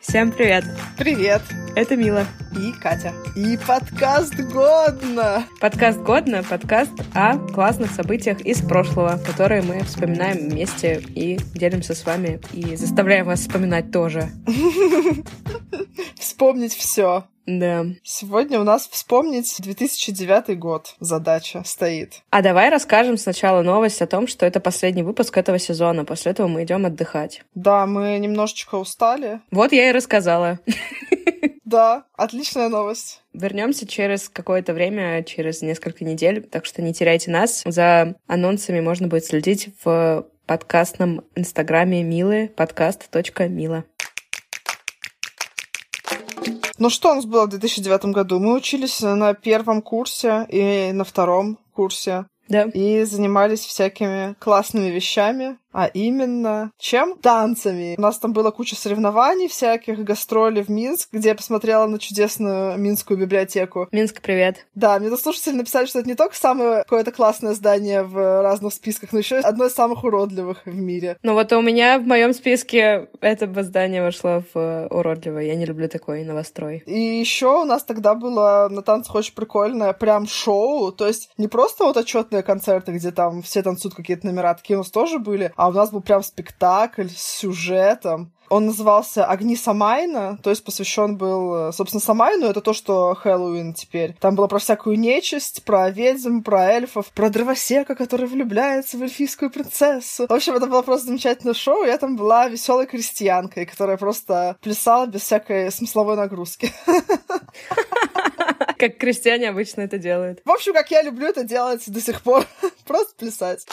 Всем привет! Привет! Это Мила. И Катя. И подкаст «Годно». Подкаст «Годно» — подкаст о классных событиях из прошлого, которые мы вспоминаем вместе и делимся с вами, и заставляем вас вспоминать тоже. Вспомнить все. Да. Сегодня у нас вспомнить 2009 год задача стоит. А давай расскажем сначала новость о том, что это последний выпуск этого сезона. После этого мы идем отдыхать. Да, мы немножечко устали. Вот я и рассказала. Да, отличная новость. Вернемся через какое-то время, через несколько недель, так что не теряйте нас. За анонсами можно будет следить в подкастном инстаграме Милы, подкаст.мила. Ну что у нас было в 2009 году? Мы учились на первом курсе и на втором курсе. Да. И занимались всякими классными вещами. А именно, чем? Танцами. У нас там была куча соревнований всяких, гастролей в Минск, где я посмотрела на чудесную Минскую библиотеку. Минск, привет. Да, мне слушатели написали, что это не только самое какое-то классное здание в разных списках, но еще одно из самых уродливых в мире. Ну вот у меня в моем списке это здание вошло в уродливое. Я не люблю такой новострой. И еще у нас тогда было на танцах очень прикольное прям шоу. То есть не просто вот отчетные концерты, где там все танцуют какие-то номера, такие у нас тоже были, а у нас был прям спектакль с сюжетом. Он назывался «Огни Самайна», то есть посвящен был, э, собственно, Самайну. Это то, что Хэллоуин теперь. Там было про всякую нечисть, про ведьм, про эльфов, про дровосека, который влюбляется в эльфийскую принцессу. В общем, это было просто замечательное шоу. Я там была веселой крестьянкой, которая просто плясала без всякой смысловой нагрузки. Как крестьяне обычно это делают. В общем, как я люблю это делать до сих пор. Просто плясать.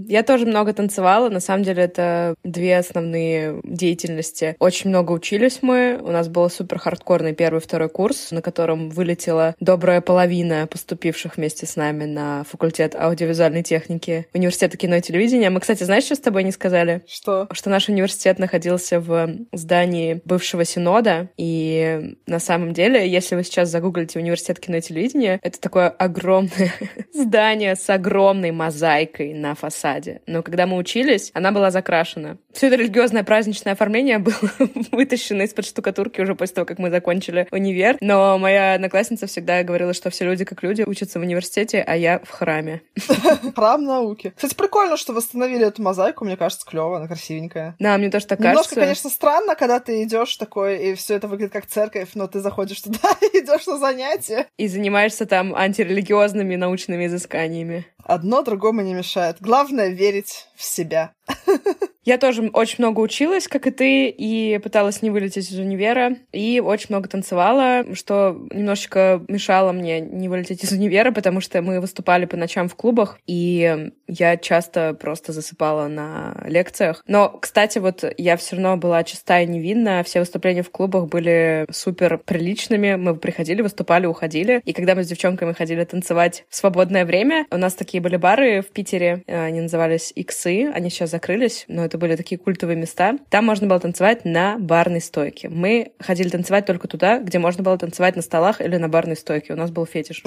Я тоже много танцевала. На самом деле, это две основные деятельности. Очень много учились мы. У нас был супер хардкорный первый второй курс, на котором вылетела добрая половина поступивших вместе с нами на факультет аудиовизуальной техники университета кино и телевидения. Мы, кстати, знаешь, что с тобой не сказали? Что? Что наш университет находился в здании бывшего Синода. И на самом деле, если вы сейчас загуглите университет университет кино и телевидения. Это такое огромное здание с огромной мозаикой на фасаде. Но когда мы учились, она была закрашена. Все это религиозное праздничное оформление было вытащено из-под штукатурки уже после того, как мы закончили универ. Но моя одноклассница всегда говорила, что все люди как люди учатся в университете, а я в храме. Храм науки. Кстати, прикольно, что восстановили эту мозаику. Мне кажется, клево, она красивенькая. Да, мне тоже так Немножко, кажется. конечно, странно, когда ты идешь такой, и все это выглядит как церковь, но ты заходишь туда и идешь на занятия. И занимаешься там антирелигиозными научными изысканиями. Одно другому не мешает. Главное — верить в себя. Я тоже очень много училась, как и ты, и пыталась не вылететь из универа, и очень много танцевала, что немножечко мешало мне не вылететь из универа, потому что мы выступали по ночам в клубах, и я часто просто засыпала на лекциях. Но, кстати, вот я все равно была чистая и невинна, все выступления в клубах были супер приличными, мы приходили, выступали, уходили, и когда мы с девчонками ходили танцевать в свободное время, у нас такие были бары в Питере, они назывались Иксы, они сейчас закрылись, но это были такие культовые места. Там можно было танцевать на барной стойке. Мы ходили танцевать только туда, где можно было танцевать на столах или на барной стойке. У нас был фетиш.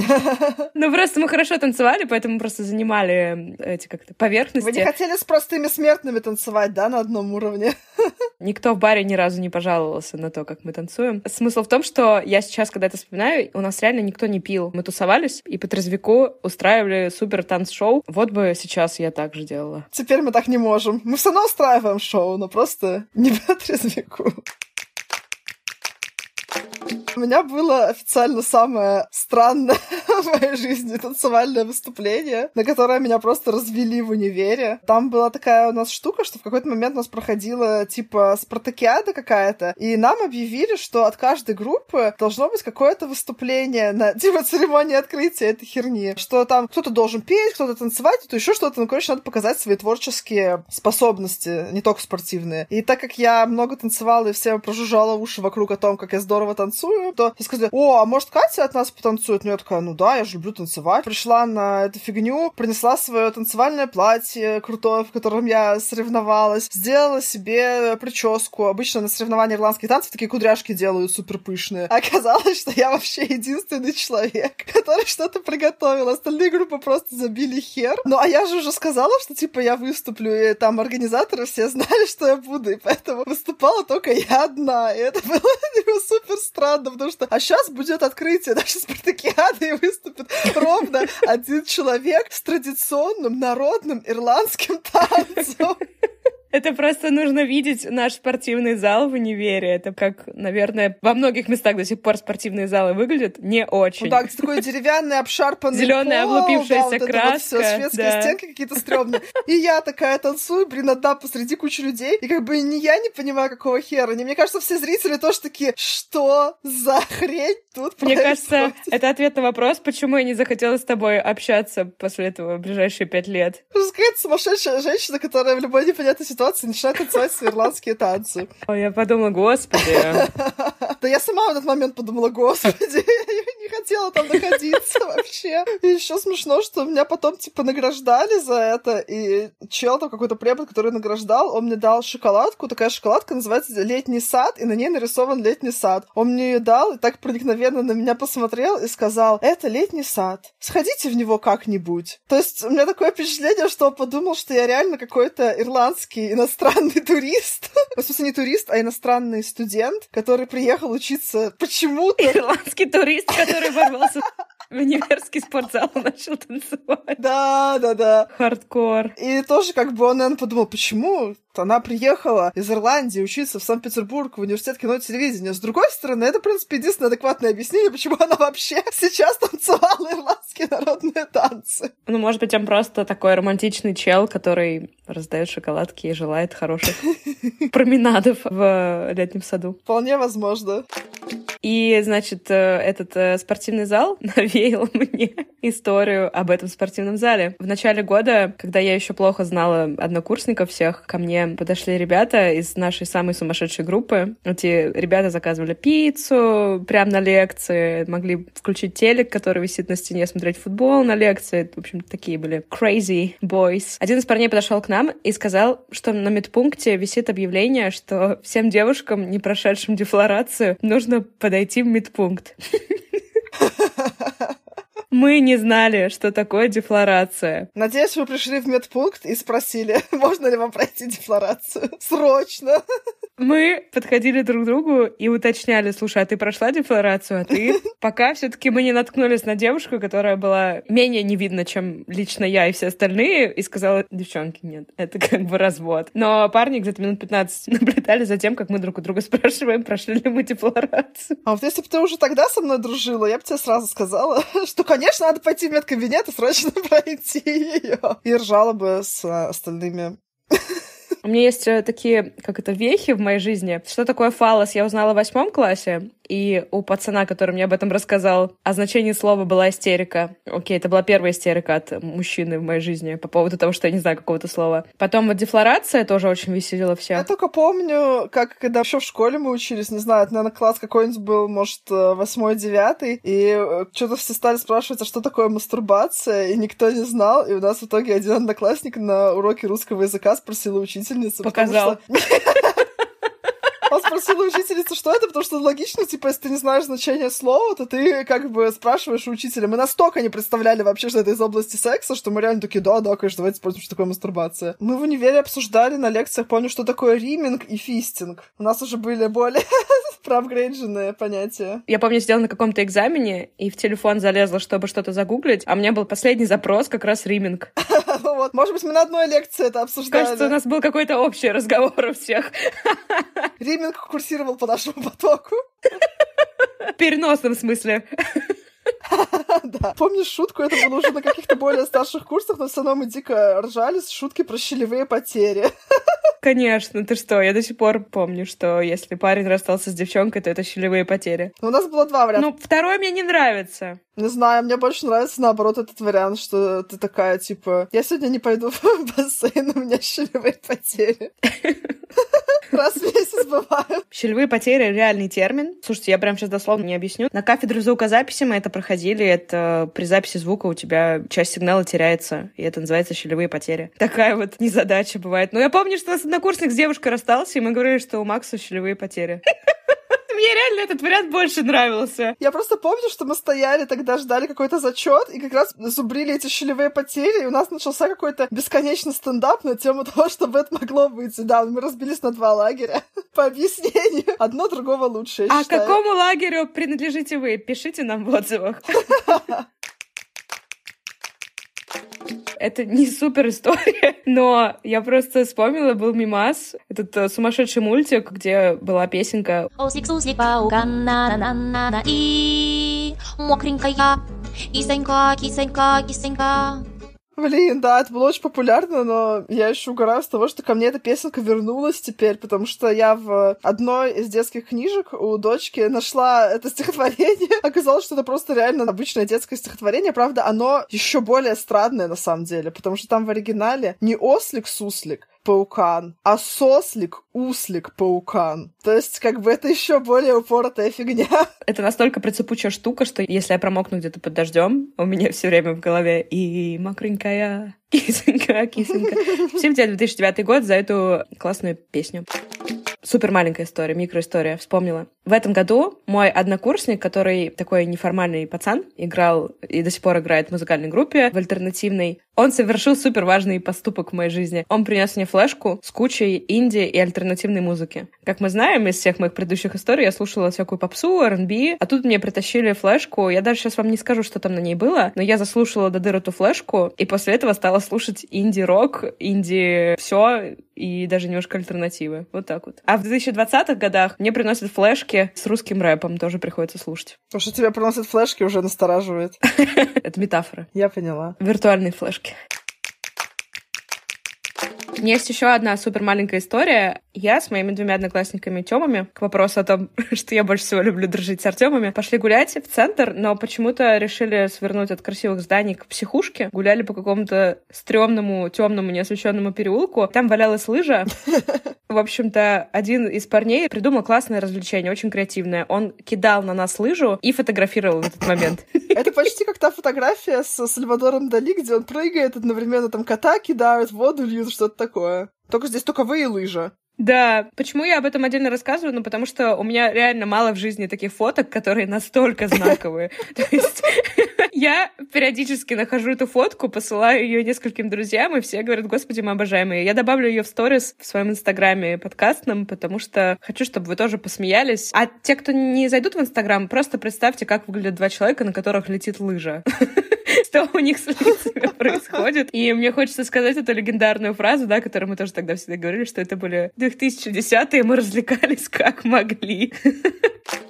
Ну, просто мы хорошо танцевали, поэтому просто занимали эти как-то поверхности. Вы не хотели с простыми смертными танцевать, да, на одном уровне? Никто в баре ни разу не пожаловался на то, как мы танцуем. Смысл в том, что я сейчас, когда это вспоминаю, у нас реально никто не пил. Мы тусовались и по трезвику устраивали супер танц-шоу. Вот бы сейчас я так же делала. Теперь мы так не можем. Мы все равно устраиваем шоу, но просто не по трезвику. У меня было официально самое странное в моей жизни танцевальное выступление, на которое меня просто развели в универе. Там была такая у нас штука, что в какой-то момент у нас проходила типа спартакиада какая-то, и нам объявили, что от каждой группы должно быть какое-то выступление на типа церемонии открытия этой херни. Что там кто-то должен петь, кто-то танцевать, кто-то еще что-то. Ну, короче, надо показать свои творческие способности, не только спортивные. И так как я много танцевала и всем прожужжала уши вокруг о том, как я здорово танцую, то я сказала, о, а может Катя от нас потанцует? Ну, я такая, ну да, я же люблю танцевать. Пришла на эту фигню, принесла свое танцевальное платье крутое, в котором я соревновалась, сделала себе прическу. Обычно на соревновании ирландских танцев такие кудряшки делают супер пышные. А оказалось, что я вообще единственный человек, который что-то приготовил. Остальные группы просто забили хер. Ну, а я же уже сказала, что, типа, я выступлю, и там организаторы все знали, что я буду, и поэтому выступала только я одна. И это было типа, супер странно, потому что... А сейчас будет открытие нашей спартакиады, и выступит ровно один человек с традиционным народным ирландским танцем. Это просто нужно видеть наш спортивный зал в универе. Это как, наверное, во многих местах до сих пор спортивные залы выглядят не очень. Ну да, где такой деревянный, обшарпанный Зеленая облупившаяся да, вот краска. Вот все, шведские да. стенки какие-то стрёмные. И я такая танцую, блин, одна посреди кучи людей. И как бы не я не понимаю, какого хера. Не, мне кажется, все зрители тоже такие, что за хрень тут Мне происходит? кажется, это ответ на вопрос, почему я не захотела с тобой общаться после этого в ближайшие пять лет. Какая-то сумасшедшая женщина, которая в любой непонятной ситуации начинает танцевать свои ирландские танцы. Ой, я подумала, господи. Да я сама в этот момент подумала, господи, хотела там находиться вообще. И еще смешно, что меня потом, типа, награждали за это, и чел там какой-то препод, который награждал, он мне дал шоколадку, такая шоколадка называется «Летний сад», и на ней нарисован летний сад. Он мне ее дал, и так проникновенно на меня посмотрел и сказал, это летний сад, сходите в него как-нибудь. То есть у меня такое впечатление, что он подумал, что я реально какой-то ирландский иностранный турист. В смысле, не турист, а иностранный студент, который приехал учиться почему-то. Ирландский турист, который ворвался в универский спортзал и начал танцевать. Да, да, да. Хардкор. И тоже как бы он, наверное, подумал, почему она приехала из Ирландии учиться в Санкт-Петербург в университет кино и телевидения. С другой стороны, это, в принципе, единственное адекватное объяснение, почему она вообще сейчас танцевала ирландские народные танцы. Ну, может быть, он просто такой романтичный чел, который раздает шоколадки и желает хороших променадов в летнем саду. Вполне возможно. И, значит, э, этот э, спортивный зал навеял мне историю об этом спортивном зале. В начале года, когда я еще плохо знала однокурсников всех, ко мне подошли ребята из нашей самой сумасшедшей группы. Эти ребята заказывали пиццу прямо на лекции, могли включить телек, который висит на стене, смотреть футбол на лекции. В общем, такие были crazy boys. Один из парней подошел к нам и сказал, что на медпункте висит объявление, что всем девушкам, не прошедшим дефлорацию, нужно подойти в медпункт. Мы не знали, что такое дефлорация. Надеюсь, вы пришли в медпункт и спросили, можно ли вам пройти дефлорацию. Срочно. Мы подходили друг к другу и уточняли, слушай, а ты прошла дефлорацию, а ты? Пока все таки мы не наткнулись на девушку, которая была менее невидна, чем лично я и все остальные, и сказала, девчонки, нет, это как бы развод. Но парни где-то минут 15 наблюдали за тем, как мы друг у друга спрашиваем, прошли ли мы дефлорацию. А вот если бы ты уже тогда со мной дружила, я бы тебе сразу сказала, что, конечно, надо пойти в медкабинет и срочно пройти ее. И ржала бы с остальными у меня есть э, такие, как это, вехи в моей жизни. Что такое фалос, я узнала в восьмом классе, и у пацана, который мне об этом рассказал, о значении слова была истерика. Окей, это была первая истерика от мужчины в моей жизни по поводу того, что я не знаю какого-то слова. Потом вот дефлорация тоже очень веселила всех. Я только помню, как когда еще в школе мы учились, не знаю, это, наверное, класс какой-нибудь был, может, э, восьмой, девятый, и э, что-то все стали спрашивать, а что такое мастурбация, и никто не знал, и у нас в итоге один одноклассник на уроке русского языка спросил у учительницы. Показал. Он спросил у учительницы, что это, потому что логично, типа, если ты не знаешь значение слова, то ты как бы спрашиваешь у учителя. Мы настолько не представляли вообще, что это из области секса, что мы реально такие, да, да, конечно, давайте спросим, что такое мастурбация. Мы в универе обсуждали на лекциях, помню, что такое риминг и фистинг. У нас уже были более проапгрейдженные понятия. Я помню, сидела на каком-то экзамене и в телефон залезла, чтобы что-то загуглить, а у меня был последний запрос как раз риминг. вот. Может быть, мы на одной лекции это обсуждали. Кажется, у нас был какой-то общий разговор у всех. Риминг курсировал по нашему потоку. В переносном смысле. Да. Помнишь шутку? Это было уже на каких-то более старших курсах, но все равно мы дико ржали с шутки про щелевые потери. Конечно, ты что, я до сих пор помню, что если парень расстался с девчонкой, то это щелевые потери. Но у нас было два варианта. Ну, второй мне не нравится. Не знаю, мне больше нравится, наоборот, этот вариант, что ты такая, типа, я сегодня не пойду в бассейн, у меня щелевые потери. Раз в месяц бывают. Щелевые потери — реальный термин. Слушайте, я прям сейчас дословно не объясню. На кафедре звукозаписи мы это проходили. Это при записи звука у тебя часть сигнала теряется, и это называется щелевые потери. Такая вот незадача бывает. Но я помню, что у нас однокурсник с девушкой расстался, и мы говорили, что у Макса щелевые потери. Мне реально этот вариант больше нравился. Я просто помню, что мы стояли тогда, ждали какой-то зачет, и как раз зубрили эти щелевые потери, и у нас начался какой-то бесконечный стендап на тему того, чтобы это могло быть. Да, мы разбились на два лагеря по объяснению. Одно другого лучше, А считаю. какому лагерю принадлежите вы? Пишите нам в отзывах. Это не супер история, но я просто вспомнила, был мимас, этот э, сумасшедший мультик, где была песенка мокренькая, кисенька, кисенька, кисенька. Блин, да, это было очень популярно, но я еще угораю с того, что ко мне эта песенка вернулась теперь, потому что я в одной из детских книжек у дочки нашла это стихотворение. Оказалось, что это просто реально обычное детское стихотворение. Правда, оно еще более странное на самом деле, потому что там в оригинале не ослик-суслик, паукан, а сослик, услик, паукан. То есть, как бы это еще более упоротая фигня. Это настолько прицепучая штука, что если я промокну где-то под дождем, у меня все время в голове и мокренькая кисонька, кисонька. Всем тебе 2009 год за эту классную песню. Супер маленькая история, микроистория, вспомнила. В этом году мой однокурсник, который такой неформальный пацан, играл и до сих пор играет в музыкальной группе, в альтернативной, он совершил супер важный поступок в моей жизни. Он принес мне флешку с кучей инди и альтернативной музыки. Как мы знаем из всех моих предыдущих историй, я слушала всякую попсу, R&B, а тут мне притащили флешку. Я даже сейчас вам не скажу, что там на ней было, но я заслушала до дыр эту флешку, и после этого стала слушать инди-рок, инди все и даже немножко альтернативы. Вот так вот. А в 2020-х годах мне приносят флешки с русским рэпом, тоже приходится слушать. То, что тебе приносят флешки, уже настораживает. Это метафора. Я поняла. Виртуальные флешки. У меня есть еще одна супер маленькая история. Я с моими двумя одноклассниками Тёмами, к вопросу о том, что я больше всего люблю дружить с Артемами, пошли гулять в центр, но почему-то решили свернуть от красивых зданий к психушке. Гуляли по какому-то стрёмному, темному, неосвещенному переулку. Там валялась лыжа. В общем-то, один из парней придумал классное развлечение, очень креативное. Он кидал на нас лыжу и фотографировал этот момент. Это почти как та фотография с Сальвадором Дали, где он прыгает, одновременно там кота кидают, воду льют, что-то такое. Только здесь только вы и лыжа. Да, почему я об этом отдельно рассказываю? Ну, потому что у меня реально мало в жизни таких фоток, которые настолько знаковые. То есть я периодически нахожу эту фотку, посылаю ее нескольким друзьям, и все говорят, господи, мы обожаем ее. Я добавлю ее в сторис в своем инстаграме подкастном, потому что хочу, чтобы вы тоже посмеялись. А те, кто не зайдут в инстаграм, просто представьте, как выглядят два человека, на которых летит лыжа. Что у них с лицами происходит. И мне хочется сказать эту легендарную фразу, да, которую мы тоже тогда всегда говорили, что это были 2010-е, мы развлекались как могли.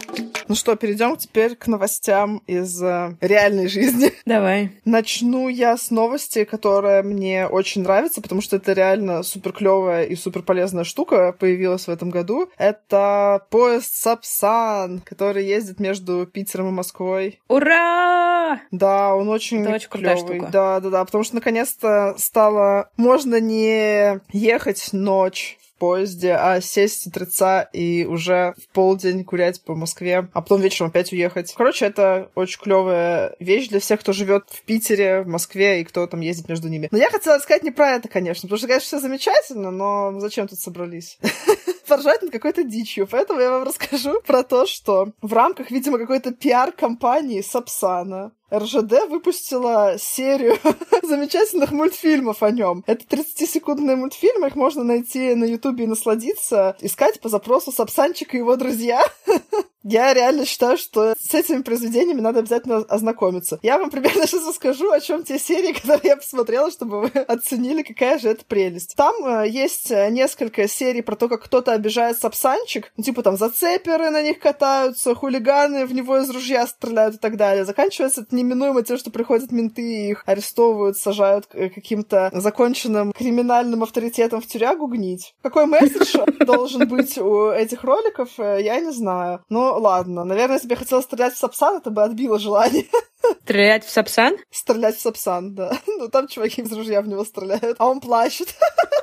Ну что, перейдем теперь к новостям из э, реальной жизни. Давай. Начну я с новости, которая мне очень нравится, потому что это реально супер клевая и супер полезная штука появилась в этом году. Это поезд Сапсан, который ездит между Питером и Москвой. Ура! Да, он очень Это очень крутая штука. Да, да, да, потому что наконец-то стало можно не ехать ночь поезде, а сесть с утреца и уже в полдень гулять по Москве, а потом вечером опять уехать. Короче, это очень клевая вещь для всех, кто живет в Питере, в Москве и кто там ездит между ними. Но я хотела сказать не про это, конечно, потому что, конечно, все замечательно, но зачем тут собрались? поржать над какой-то дичью. Поэтому я вам расскажу про то, что в рамках, видимо, какой-то пиар-компании Сапсана РЖД выпустила серию замечательных мультфильмов о нем. Это 30-секундные мультфильмы, их можно найти на Ютубе и насладиться, искать по запросу Сапсанчик и его друзья. Я реально считаю, что с этими произведениями надо обязательно ознакомиться. Я вам примерно сейчас расскажу, о чем те серии, которые я посмотрела, чтобы вы оценили, какая же это прелесть. Там э, есть э, несколько серий про то, как кто-то обижает сапсанчик, ну, типа там зацеперы на них катаются, хулиганы в него из ружья стреляют и так далее. Заканчивается это неминуемо тем, что приходят менты и их арестовывают, сажают к каким-то законченным криминальным авторитетом в тюрягу гнить. Какой месседж должен быть у этих роликов, э, я не знаю. Но ладно, наверное, если бы я хотела стрелять в Сапсан, это бы отбило желание. Стрелять в Сапсан? Стрелять в Сапсан, да. Ну, там чуваки из ружья в него стреляют, а он плачет.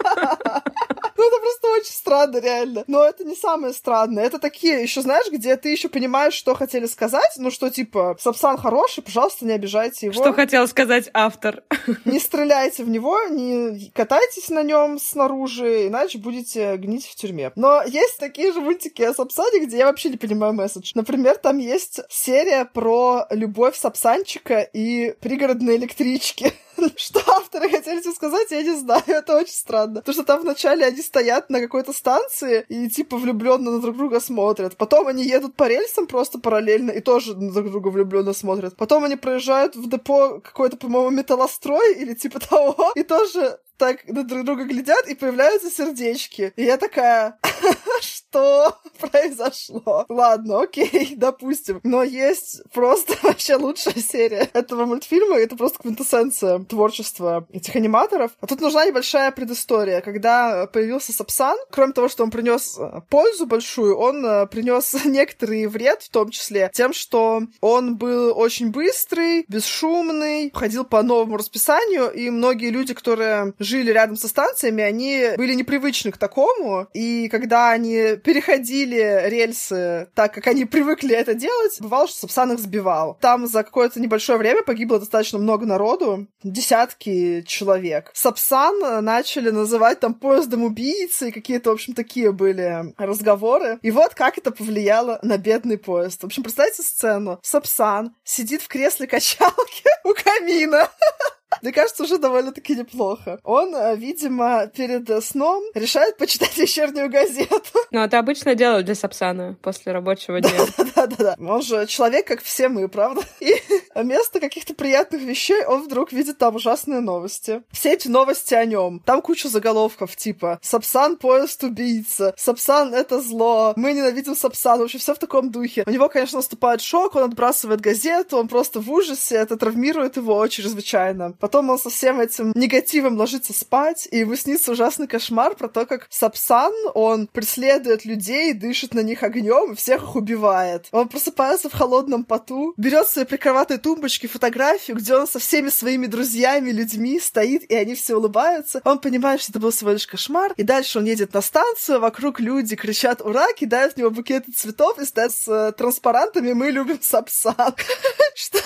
Ну, это просто очень странно, реально. Но это не самое странное. Это такие, еще знаешь, где ты еще понимаешь, что хотели сказать, ну, что, типа, Сапсан хороший, пожалуйста, не обижайте его. Что хотел сказать автор. Не стреляйте в него, не катайтесь на нем снаружи, иначе будете гнить в тюрьме. Но есть такие же мультики о Сапсане, где я вообще не понимаю месседж. Например, там есть серия про любовь Сапсанчика и пригородные электрички. Что авторы хотели тебе сказать, я не знаю. Это очень странно. Потому что там вначале они стоят на какой-то станции и типа влюбленно на друг друга смотрят. Потом они едут по рельсам просто параллельно и тоже на друг друга влюбленно смотрят. Потом они проезжают в депо какой-то, по-моему, металлострой или типа того, и тоже так на друг друга глядят, и появляются сердечки. И я такая, что произошло? Ладно, окей, допустим. Но есть просто вообще лучшая серия этого мультфильма, это просто квинтэссенция творчества этих аниматоров. А тут нужна небольшая предыстория. Когда появился Сапсан, кроме того, что он принес э, пользу большую, он э, принес некоторый вред, в том числе тем, что он был очень быстрый, бесшумный, ходил по новому расписанию, и многие люди, которые жили рядом со станциями, они были непривычны к такому, и когда они переходили рельсы так, как они привыкли это делать, бывало, что Сапсан их сбивал. Там за какое-то небольшое время погибло достаточно много народу, десятки человек. Сапсан начали называть там поездом убийцы, и какие-то, в общем, такие были разговоры. И вот как это повлияло на бедный поезд. В общем, представьте сцену. Сапсан сидит в кресле качалки у камина. Мне кажется, уже довольно-таки неплохо. Он, э, видимо, перед сном решает почитать вечернюю газету. Ну, это обычное дело для Сапсана после рабочего дня. Да-да-да. Он же человек, как все мы, правда? И вместо каких-то приятных вещей он вдруг видит там ужасные новости. Все эти новости о нем. Там куча заголовков, типа «Сапсан — поезд убийца», «Сапсан — это зло», «Мы ненавидим Сапсан», вообще все в таком духе. У него, конечно, наступает шок, он отбрасывает газету, он просто в ужасе, это травмирует его чрезвычайно. Потом он со всем этим негативом ложится спать, и ему снится ужасный кошмар про то, как Сапсан, он преследует людей, дышит на них огнем и всех их убивает. Он просыпается в холодном поту, берет свои прикроватной тумбочки фотографию, где он со всеми своими друзьями, людьми стоит, и они все улыбаются. Он понимает, что это был всего лишь кошмар, и дальше он едет на станцию, вокруг люди кричат «Ура!», кидают в него букеты цветов и стоят с э, транспарантами «Мы любим Сапсан». Что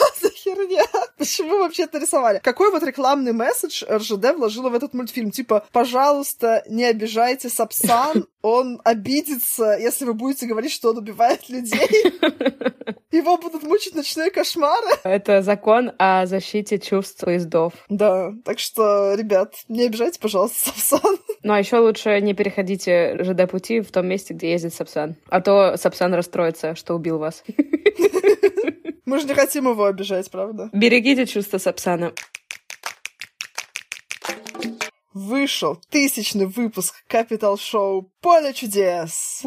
херня? Почему вообще это рисовали? Какой вот рекламный месседж РЖД вложила в этот мультфильм? Типа, пожалуйста, не обижайте Сапсан, он обидится, если вы будете говорить, что он убивает людей. Его будут мучить ночные кошмары. Это закон о защите чувств поездов. Да, так что, ребят, не обижайте, пожалуйста, Сапсан. Ну, а еще лучше не переходите ЖД-пути в том месте, где ездит Сапсан. А то Сапсан расстроится, что убил вас. Мы же не хотим его обижать, правда? Берегите чувства Сапсана. Вышел тысячный выпуск Капитал Шоу «Поле чудес».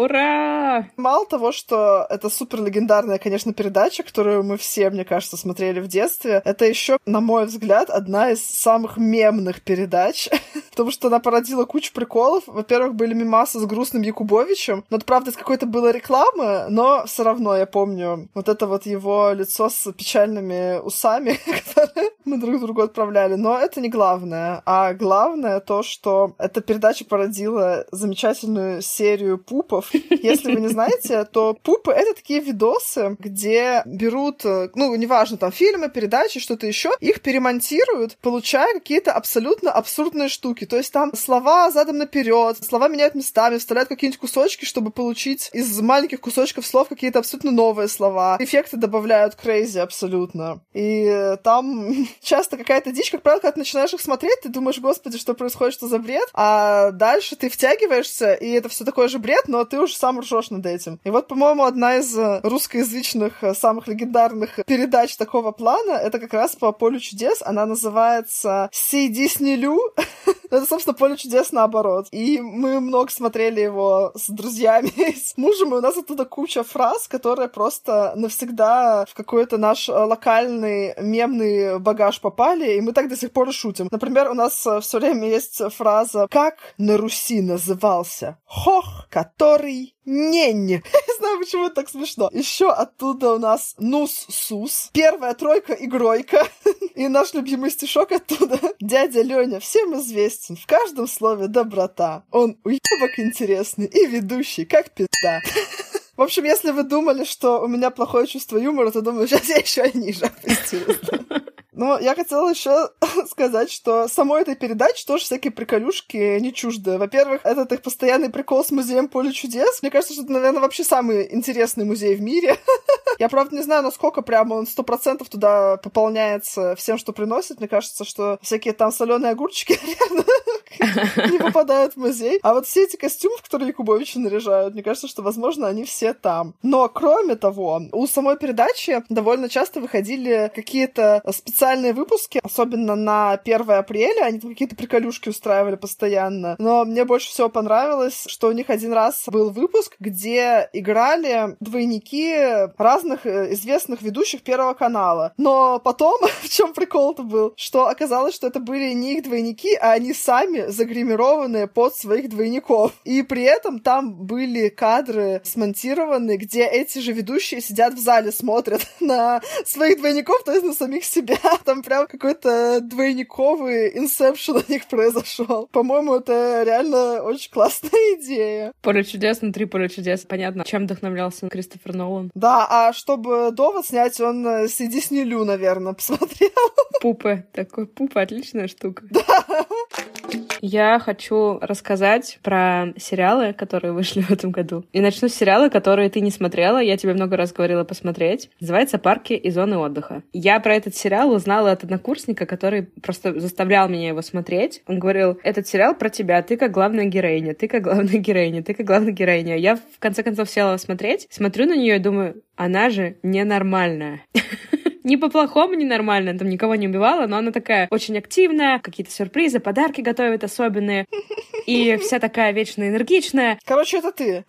Ура! Мало того, что это супер легендарная, конечно, передача, которую мы все, мне кажется, смотрели в детстве, это еще, на мой взгляд, одна из самых мемных передач, потому что она породила кучу приколов. Во-первых, были мимасы с грустным Якубовичем, но это, правда, из какой-то было рекламы, но все равно я помню вот это вот его лицо с печальными усами, которые мы друг другу отправляли. Но это не главное. А главное то, что эта передача породила замечательную серию пупов. Если вы не знаете, то пупы — это такие видосы, где берут, ну, неважно, там, фильмы, передачи, что-то еще, их перемонтируют, получая какие-то абсолютно абсурдные штуки. То есть там слова задом наперед, слова меняют местами, вставляют какие-нибудь кусочки, чтобы получить из маленьких кусочков слов какие-то абсолютно новые слова. Эффекты добавляют crazy абсолютно. И там часто какая-то дичь, как правило, когда ты начинаешь их смотреть, ты думаешь, господи, что происходит, что за бред, а дальше ты втягиваешься, и это все такой же бред, но ты уже сам ржешь над этим. И вот, по-моему, одна из русскоязычных самых легендарных передач такого плана, это как раз по полю чудес, она называется «Сей Диснейлю». это, собственно, поле чудес наоборот. И мы много смотрели его с друзьями, с мужем, и у нас оттуда куча фраз, которые просто навсегда в какой-то наш локальный мемный багаж попали, и мы так до сих пор шутим. Например, у нас все время есть фраза «Как на Руси назывался? Хох который нень. Не знаю, почему это так смешно. Еще оттуда у нас Нус-Сус. Первая тройка игройка. И наш любимый стишок оттуда. Дядя Леня всем известен. В каждом слове доброта. Он уебок интересный и ведущий, как пизда. В общем, если вы думали, что у меня плохое чувство юмора, то думаю, сейчас я еще ниже опустилась. Но я хотела еще сказать, что самой этой передачи тоже всякие приколюшки не чужды. Во-первых, этот их постоянный прикол с музеем Поле чудес. Мне кажется, что это, наверное, вообще самый интересный музей в мире. я, правда, не знаю, насколько прямо он сто процентов туда пополняется всем, что приносит. Мне кажется, что всякие там соленые огурчики, не попадают в музей. А вот все эти костюмы, которые Якубовичи наряжают, мне кажется, что, возможно, они все там. Но, кроме того, у самой передачи довольно часто выходили какие-то специальные специальные выпуски, особенно на 1 апреля, они какие-то приколюшки устраивали постоянно. Но мне больше всего понравилось, что у них один раз был выпуск, где играли двойники разных э, известных ведущих Первого канала. Но потом, в чем прикол-то был, что оказалось, что это были не их двойники, а они сами загримированные под своих двойников. И при этом там были кадры смонтированы, где эти же ведущие сидят в зале, смотрят на своих двойников, то есть на самих себя. Там прям какой-то двойниковый инсепшн у них произошел. По-моему, это реально очень классная идея. Поле чудес внутри поля чудес. Понятно, чем вдохновлялся Кристофер Нолан. Да, а чтобы довод снять, он э, с Диснилю, наверное, посмотрел. Пупы. Такой пупы, отличная штука. Да. Я хочу рассказать про сериалы, которые вышли в этом году. И начну с сериала, которые ты не смотрела. Я тебе много раз говорила посмотреть. Называется «Парки и зоны отдыха». Я про этот сериал узнала от однокурсника, который просто заставлял меня его смотреть. Он говорил, этот сериал про тебя, ты как главная героиня, ты как главная героиня, ты как главная героиня. Я в конце концов села смотреть, смотрю на нее и думаю, она же ненормальная. Не по-плохому ненормально, там никого не убивала, но она такая очень активная, какие-то сюрпризы, подарки готовит особенные. И вся такая вечно энергичная. Короче, это ты.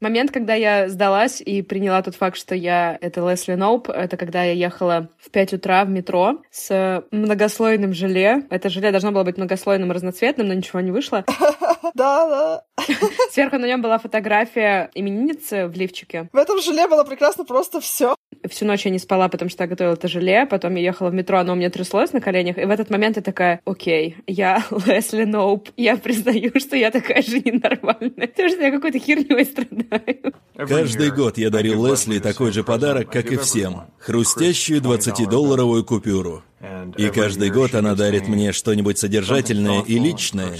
Момент, когда я сдалась и приняла тот факт, что я это Лесли Ноуп, это когда я ехала в 5 утра в метро с многослойным желе. Это желе должно было быть многослойным, разноцветным, но ничего не вышло. Да, да. Сверху на нем была фотография именинницы в лифчике. В этом желе было прекрасно просто все. Всю ночь я не спала, потому что я готовила это желе. Потом я ехала в метро, оно у меня тряслось на коленях. И в этот момент я такая, окей, я Лесли Ноуп. Я признаю, что я такая же ненормальная. Потому что я какой-то херней страдаю. Каждый год я дарю Лесли такой же подарок, как и всем. Хрустящую 20-долларовую купюру. И каждый год она дарит мне что-нибудь содержательное и личное.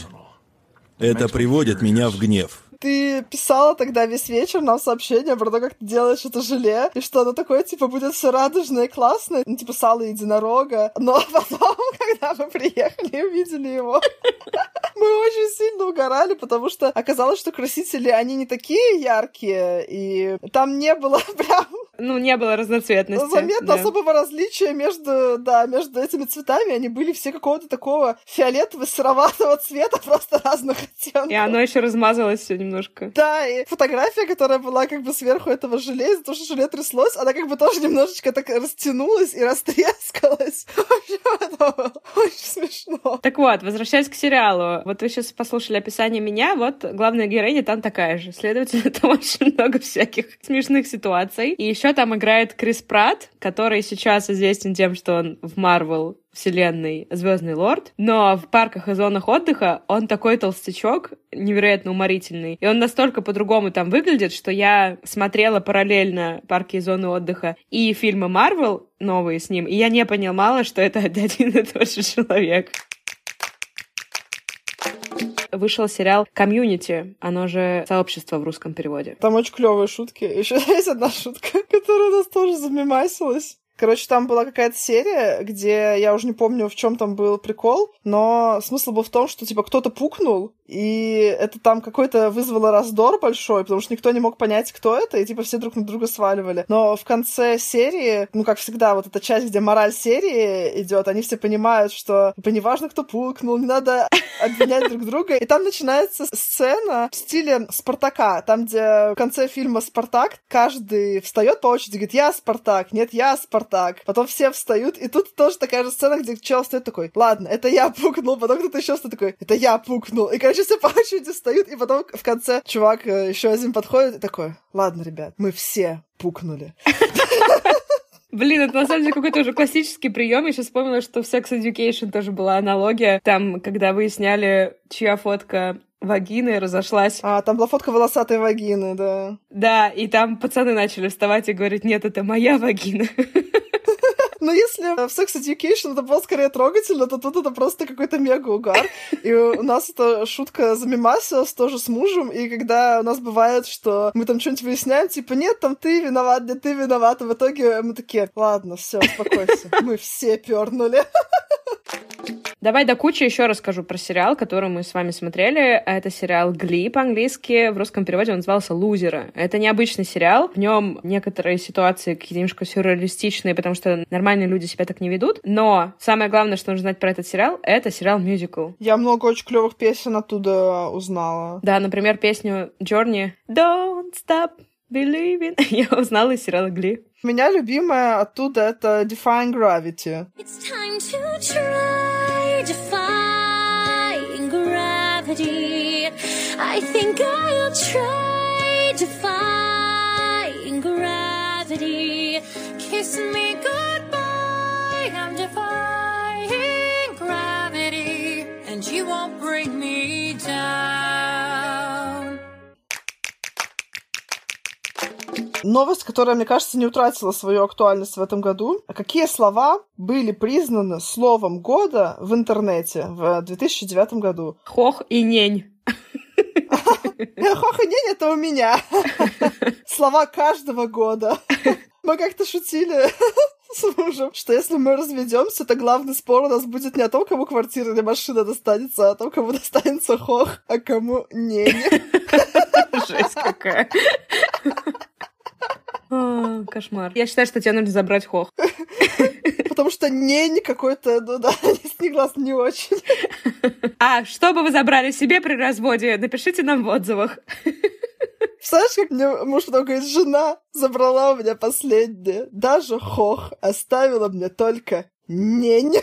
Это приводит меня в гнев. Ты писала тогда весь вечер нам сообщение про то, как ты делаешь это желе, и что оно такое, типа, будет все радужное и классное, ну, типа, сало единорога. Но потом, когда мы приехали и увидели его, мы очень сильно угорали, потому что оказалось, что красители, они не такие яркие, и там не было прям ну, не было разноцветности. Заметно да. особого различия между, да, между этими цветами. Они были все какого-то такого фиолетово-сероватого цвета, просто разных оттенков. И оно еще размазалось все немножко. Да, и фотография, которая была как бы сверху этого желе, из-за того, что желе тряслось, она как бы тоже немножечко так растянулась и растрескалась. это очень смешно. Так вот, возвращаясь к сериалу. Вот вы сейчас послушали описание меня, вот главная героиня там такая же. Следовательно, там очень много всяких смешных ситуаций. И еще там играет Крис Пратт, который сейчас известен тем, что он в Марвел вселенной Звездный лорд, но в парках и зонах отдыха он такой толстячок, невероятно уморительный. И он настолько по-другому там выглядит, что я смотрела параллельно парки и зоны отдыха и фильмы Марвел новые с ним, и я не понимала, что это один и тот же человек вышел сериал «Комьюнити», оно же «Сообщество» в русском переводе. Там очень клевые шутки. Еще есть одна шутка, которая нас тоже замемасилась. Короче, там была какая-то серия, где я уже не помню, в чем там был прикол, но смысл был в том, что типа кто-то пукнул, и это там какой-то вызвало раздор большой, потому что никто не мог понять, кто это, и типа все друг на друга сваливали. Но в конце серии, ну, как всегда, вот эта часть, где мораль серии идет, они все понимают, что типа неважно, кто пукнул, не надо обвинять друг друга. И там начинается сцена в стиле Спартака, там, где в конце фильма Спартак каждый встает по очереди, говорит, я Спартак, нет, я Спартак, так. Потом все встают, и тут тоже такая же сцена, где чел стоит такой, ладно, это я пукнул, потом кто-то еще стоит такой, это я пукнул. И, короче, все по очереди встают, и потом в конце чувак э, еще один подходит и такой, ладно, ребят, мы все пукнули. Блин, это на самом деле какой-то уже классический прием. Я сейчас вспомнила, что в Sex Education тоже была аналогия. Там, когда выясняли, чья фотка вагины разошлась. А, там была фотка волосатой вагины, да. Да, и там пацаны начали вставать и говорить, нет, это моя вагина. Но если в Sex Education это было скорее трогательно, то тут это просто какой-то мега-угар. И у нас эта шутка замемасилась тоже с мужем, и когда у нас бывает, что мы там что-нибудь выясняем, типа, нет, там ты виноват, нет, ты виноват, и в итоге мы такие, ладно, все, успокойся, мы все пернули. Давай до кучи еще расскажу про сериал, который мы с вами смотрели. Это сериал «Гли» по-английски. В русском переводе он назывался «Лузеры». Это необычный сериал. В нем некоторые ситуации какие-то немножко сюрреалистичные, потому что нормальные люди себя так не ведут. Но самое главное, что нужно знать про этот сериал, это сериал-мюзикл. Я много очень клевых песен оттуда узнала. Да, например, песню Джорни «Don't stop believing» я узнала из сериала «Гли». Меня любимая оттуда это Defying Gravity. It's time to try defying gravity. I think I'll try defying Новость, которая, мне кажется, не утратила свою актуальность в этом году. Какие слова были признаны словом года в интернете в 2009 году? Хох и нень. Хох и нень — это у меня. Слова каждого года. Мы как-то шутили с мужем, что если мы разведемся, то главный спор у нас будет не о том, кому квартира или машина достанется, а о том, кому достанется хох, а кому нень. Жесть какая. А, Кошмар. Я считаю, что тебе нужно забрать хох. Потому что нень какой-то, ну да, с них глаз не очень. А что бы вы забрали себе при разводе? Напишите нам в отзывах. Представляешь, как мне муж потом говорит, жена забрала у меня последнее. Даже хох оставила мне только нень.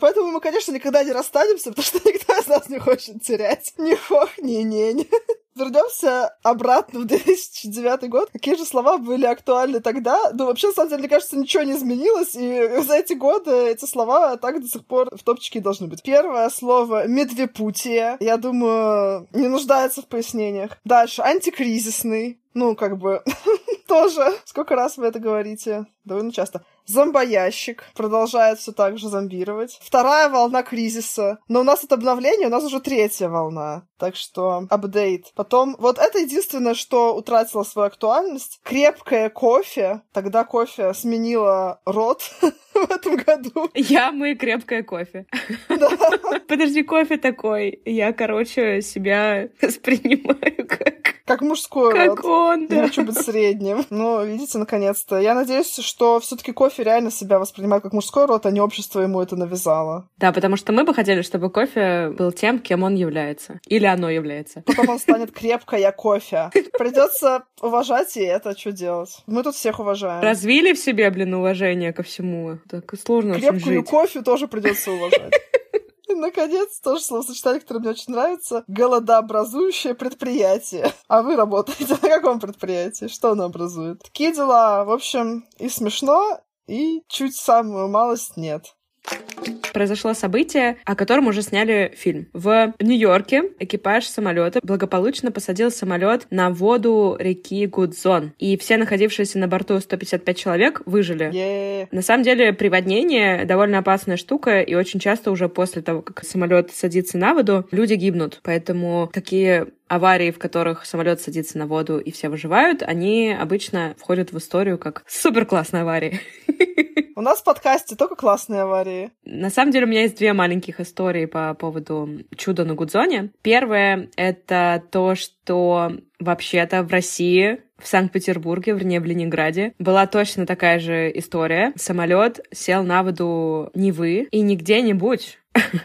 Поэтому мы, конечно, никогда не расстанемся, потому что никто из нас не хочет терять ни хох, ни нень. Вернемся обратно в 2009 год. Какие же слова были актуальны тогда? Ну, вообще, на самом деле, мне кажется, ничего не изменилось, и за эти годы эти слова так до сих пор в топчике должны быть. Первое слово — медвепутие. Я думаю, не нуждается в пояснениях. Дальше — антикризисный. Ну, как бы, тоже. Сколько раз вы это говорите? Довольно часто. Зомбоящик продолжает все так же зомбировать. Вторая волна кризиса. Но у нас это обновление, у нас уже третья волна. Так что апдейт. Потом, вот это единственное, что утратило свою актуальность. Крепкое кофе. Тогда кофе сменило рот в этом году. Я, мы, крепкое кофе. Подожди, кофе такой. Я, короче, себя воспринимаю как... Как мужской Как род. он, Не да. хочу быть средним. Ну, видите, наконец-то. Я надеюсь, что все таки кофе реально себя воспринимает как мужской род, а не общество ему это навязало. Да, потому что мы бы хотели, чтобы кофе был тем, кем он является. Или оно является. Потом он станет крепкое кофе. Придется уважать и это, что делать. Мы тут всех уважаем. Развили в себе, блин, уважение ко всему. Так сложно Крепкую кофе тоже придется уважать. Наконец, тоже словосочетание, которое мне очень нравится. Голодообразующее предприятие. А вы работаете на каком предприятии? Что оно образует? Такие дела. В общем, и смешно, и чуть самую малость нет. Произошло событие, о котором уже сняли фильм. В Нью-Йорке экипаж самолета благополучно посадил самолет на воду реки Гудзон. И все находившиеся на борту 155 человек выжили. Е-е-е. На самом деле приводнение довольно опасная штука, и очень часто уже после того, как самолет садится на воду, люди гибнут. Поэтому такие аварии, в которых самолет садится на воду и все выживают, они обычно входят в историю как супер классные аварии. У нас в подкасте только классные аварии. На самом деле у меня есть две маленьких истории по поводу чуда на Гудзоне. Первое — это то, что вообще-то в России в Санкт-Петербурге, вернее, в Ленинграде, была точно такая же история. Самолет сел на воду Невы, и не где-нибудь,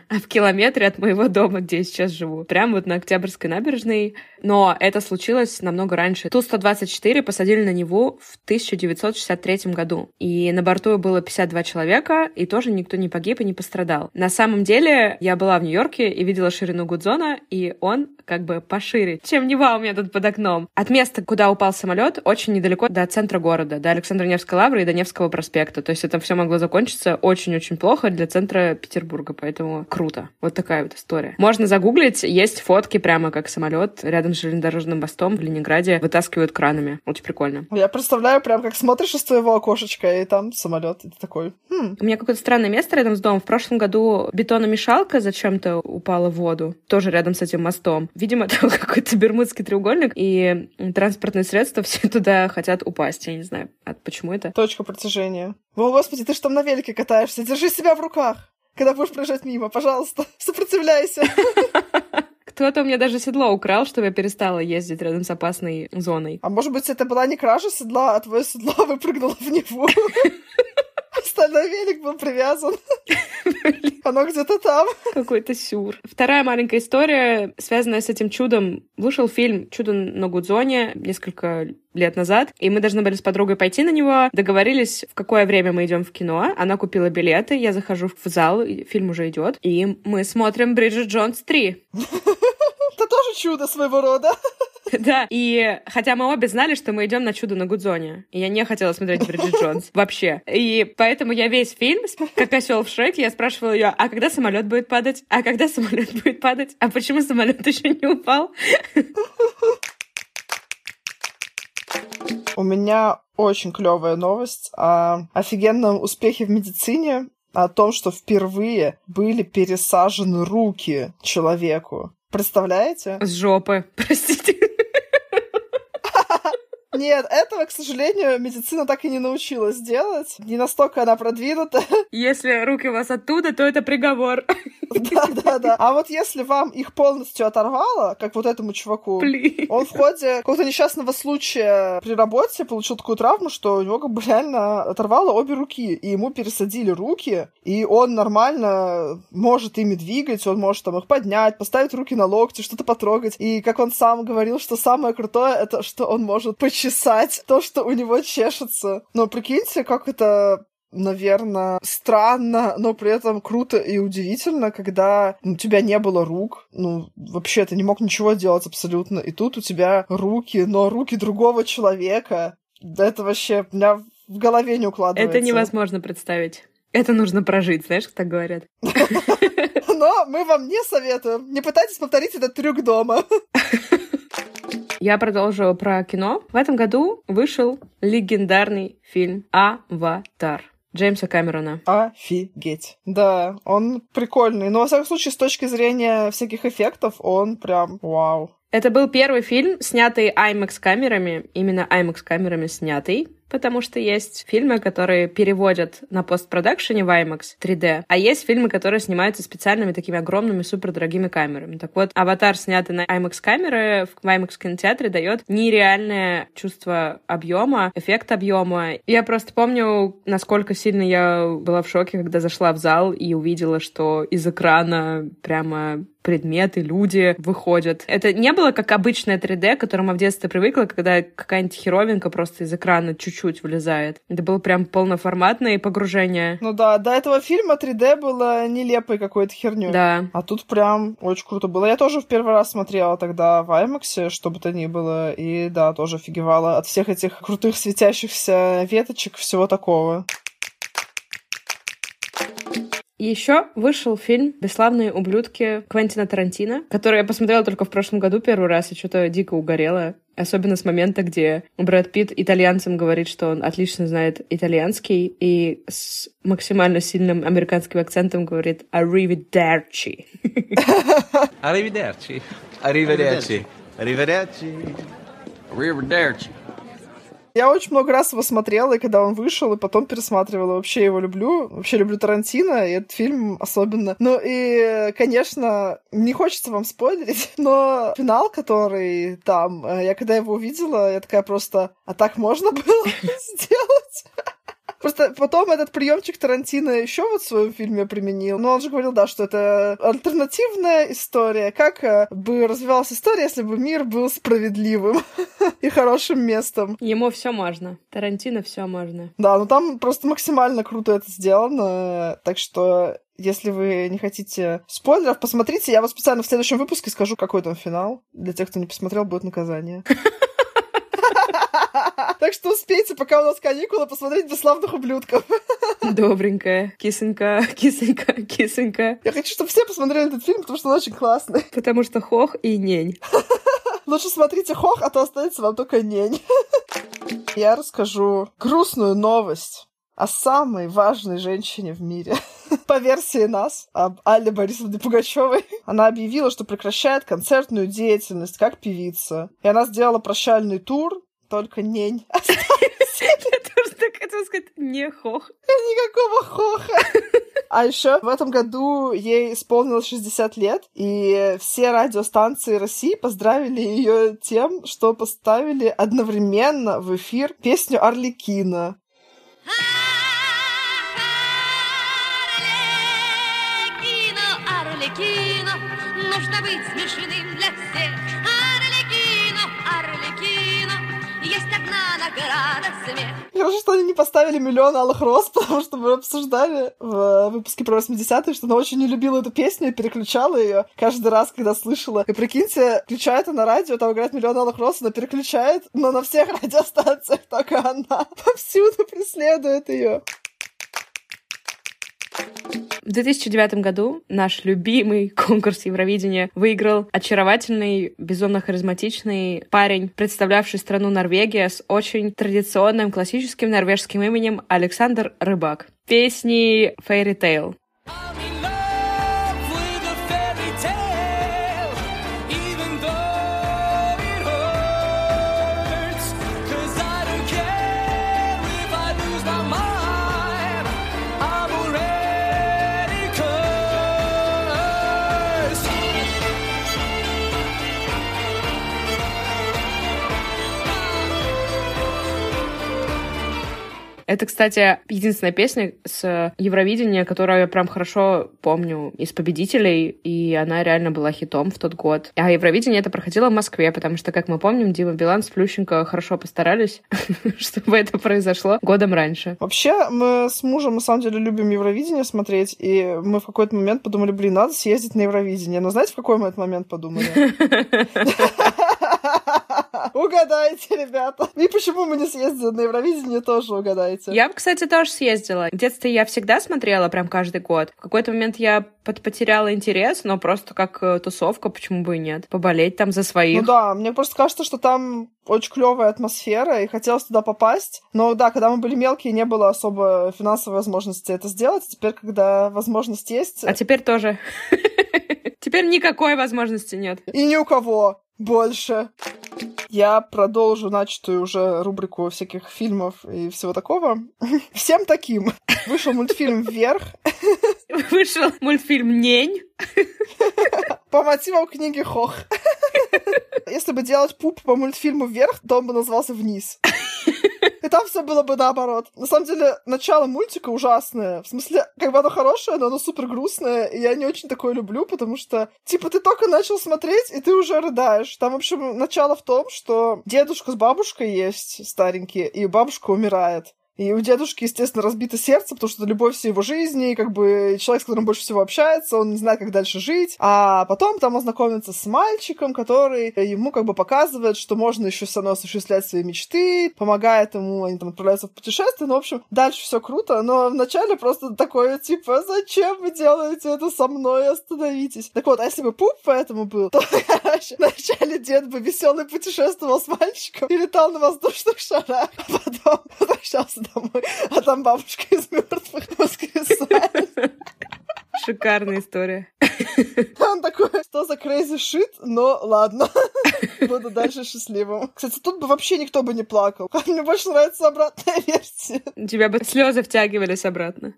а в километре от моего дома, где я сейчас живу. Прямо вот на Октябрьской набережной. Но это случилось намного раньше. Ту-124 посадили на Неву в 1963 году. И на борту было 52 человека, и тоже никто не погиб и не пострадал. На самом деле, я была в Нью-Йорке и видела ширину Гудзона, и он как бы пошире, чем Нева у меня тут под окном. От места, куда упал самолет, очень недалеко до центра города, до Александра Невской лавры и до Невского проспекта. То есть это все могло закончиться очень-очень плохо для центра Петербурга, поэтому круто. Вот такая вот история. Можно загуглить, есть фотки прямо как самолет рядом с железнодорожным мостом в Ленинграде вытаскивают кранами. Очень прикольно. Я представляю, прям как смотришь из твоего окошечка, и там самолет, и ты такой, хм. У меня какое-то странное место рядом с домом. В прошлом году бетономешалка зачем-то упала в воду, тоже рядом с этим мостом. Видимо, это какой-то бермудский треугольник, и транспортные средства все туда хотят упасть. Я не знаю, от почему это. Точка притяжения. О, господи, ты же там на велике катаешься, держи себя в руках. Когда будешь проезжать мимо, пожалуйста, сопротивляйся. Кто-то у меня даже седло украл, чтобы я перестала ездить рядом с опасной зоной. А может быть, это была не кража седла, а твое седло выпрыгнуло в него? Остальной велик был привязан. Оно где-то там. Какой-то сюр. Вторая маленькая история, связанная с этим чудом. Вышел фильм «Чудо на Гудзоне» несколько лет назад, и мы должны были с подругой пойти на него. Договорились, в какое время мы идем в кино. Она купила билеты, я захожу в зал, фильм уже идет, и мы смотрим «Бриджит Джонс 3». Это тоже чудо своего рода. Да, и хотя мы обе знали, что мы идем на чудо на Гудзоне, и я не хотела смотреть Бриджит Джонс вообще. И поэтому я весь фильм, как осел в Шреке, я спрашивала ее, а когда самолет будет падать? А когда самолет будет падать? А почему самолет еще не упал? У меня очень клевая новость о офигенном успехе в медицине, о том, что впервые были пересажены руки человеку. Представляете? С жопы, простите. Нет, этого, к сожалению, медицина так и не научилась делать. Не настолько она продвинута. Если руки у вас оттуда, то это приговор. Да, да, да. А вот если вам их полностью оторвало, как вот этому чуваку, Блин. он в ходе какого-то несчастного случая при работе получил такую травму, что у него как бы реально оторвало обе руки, и ему пересадили руки, и он нормально может ими двигать, он может там их поднять, поставить руки на локти, что-то потрогать. И как он сам говорил, что самое крутое, это что он может почесать то, что у него чешется. Но прикиньте, как это наверное, странно, но при этом круто и удивительно, когда у тебя не было рук, ну, вообще ты не мог ничего делать абсолютно, и тут у тебя руки, но руки другого человека. Да это вообще у меня в голове не укладывается. Это невозможно представить. Это нужно прожить, знаешь, как так говорят. Но мы вам не советуем. Не пытайтесь повторить этот трюк дома. Я продолжу про кино. В этом году вышел легендарный фильм «Аватар». Джеймса Кэмерона. Офигеть. Да, он прикольный. Но, во всяком случае, с точки зрения всяких эффектов, он прям вау. Это был первый фильм, снятый IMAX камерами, именно IMAX камерами снятый, потому что есть фильмы, которые переводят на постпродакшене в IMAX 3D, а есть фильмы, которые снимаются специальными такими огромными супердорогими камерами. Так вот, «Аватар», снятый на IMAX камеры в IMAX кинотеатре, дает нереальное чувство объема, эффект объема. Я просто помню, насколько сильно я была в шоке, когда зашла в зал и увидела, что из экрана прямо предметы, люди выходят. Это не было как обычное 3D, к которому я в детстве привыкла, когда какая-нибудь херовинка просто из экрана чуть-чуть влезает. Это было прям полноформатное погружение. Ну да, до этого фильма 3D было нелепой какой-то херню. Да. А тут прям очень круто было. Я тоже в первый раз смотрела тогда в IMAX, что бы то ни было, и да, тоже офигевала от всех этих крутых светящихся веточек, всего такого. Еще вышел фильм «Бесславные ублюдки» Квентина Тарантино, который я посмотрела только в прошлом году первый раз и что-то дико угорела. Особенно с момента, где Брэд Питт итальянцам говорит, что он отлично знает итальянский, и с максимально сильным американским акцентом говорит «Arrivederci». Arrivederci. Arrivederci. Arrivederci. Arrivederci. Я очень много раз его смотрела, и когда он вышел, и потом пересматривала. Вообще его люблю. Вообще люблю Тарантино, и этот фильм особенно. Ну и, конечно, не хочется вам спойлерить, но финал, который там, я когда его увидела, я такая просто, а так можно было сделать? Просто потом этот приемчик Тарантино еще вот в своем фильме применил. Но он же говорил, да, что это альтернативная история. Как э, бы развивалась история, если бы мир был справедливым и хорошим местом. Ему все можно. Тарантино все можно. Да, но там просто максимально круто это сделано. Так что если вы не хотите спойлеров, посмотрите. Я вот специально в следующем выпуске скажу, какой там финал. Для тех, кто не посмотрел, будет наказание. Так что успейте, пока у нас каникулы, посмотреть «Бесславных ублюдков». Добренькая. Кисонька, кисонька, кисонька. Я хочу, чтобы все посмотрели этот фильм, потому что он очень классный. Потому что хох и нень. Лучше смотрите хох, а то останется вам только нень. Я расскажу грустную новость о самой важной женщине в мире. По версии нас, об Алле Борисовне Пугачевой. Она объявила, что прекращает концертную деятельность как певица. И она сделала прощальный тур, только нень. Я тоже так хотела сказать, не хох. Никакого хоха. А еще в этом году ей исполнилось 60 лет, и все радиостанции России поздравили ее тем, что поставили одновременно в эфир песню Орликина. Арлекино, смех. Хорошо, что они не поставили миллион алых роз, потому что мы обсуждали в выпуске про 80-е, что она очень не любила эту песню и переключала ее каждый раз, когда слышала. И прикиньте, включает она радио, там играет миллион алых роз, она переключает, но на всех радиостанциях только она повсюду преследует ее. В 2009 году наш любимый конкурс Евровидения выиграл очаровательный, безумно харизматичный парень, представлявший страну Норвегия с очень традиционным классическим норвежским именем Александр Рыбак. Песни Fairy Tale. Это, кстати, единственная песня с Евровидения, которую я прям хорошо помню из победителей, и она реально была хитом в тот год. А Евровидение это проходило в Москве, потому что, как мы помним, Дима Билан с Плющенко хорошо постарались, чтобы это произошло годом раньше. Вообще, мы с мужем, на самом деле, любим Евровидение смотреть, и мы в какой-то момент подумали, блин, надо съездить на Евровидение. Но знаете, в какой мы этот момент подумали? Угадайте, ребята. И почему мы не съездили на Евровидение, тоже угадайте. Я бы, кстати, тоже съездила. В детстве я всегда смотрела, прям каждый год. В какой-то момент я потеряла интерес, но просто как э, тусовка, почему бы и нет. Поболеть там за своих. Ну да, мне просто кажется, что там очень клевая атмосфера, и хотелось туда попасть. Но да, когда мы были мелкие, не было особо финансовой возможности это сделать. Теперь, когда возможность есть... А теперь тоже. Теперь никакой возможности нет. И ни у кого больше. Я продолжу начатую уже рубрику всяких фильмов и всего такого. Всем таким. Вышел мультфильм «Вверх». Вышел мультфильм «Нень». По мотивам книги Хох. Если бы делать пуп по мультфильму «Вверх», то он бы назывался «Вниз». И там все было бы наоборот. На самом деле, начало мультика ужасное. В смысле, как бы оно хорошее, но оно супер грустное. И я не очень такое люблю, потому что, типа, ты только начал смотреть, и ты уже рыдаешь. Там, в общем, начало в том, что дедушка с бабушкой есть старенькие, и бабушка умирает. И у дедушки, естественно, разбито сердце, потому что это любовь всей его жизни, и как бы человек, с которым больше всего общается, он не знает, как дальше жить. А потом там он знакомится с мальчиком, который ему как бы показывает, что можно еще все равно осуществлять свои мечты, помогает ему, они там отправляются в путешествие, ну, в общем, дальше все круто, но вначале просто такое, типа, зачем вы делаете это со мной, остановитесь. Так вот, а если бы пуп поэтому был, то, вначале дед бы веселый путешествовал с мальчиком и летал на воздушных шарах, а потом возвращался домой, а там бабушка из мертвых воскресает. Шикарная история. Он такой, что за crazy shit, но ладно, буду дальше счастливым. Кстати, тут бы вообще никто бы не плакал. Мне больше нравится обратная версия. У тебя бы слезы втягивались обратно.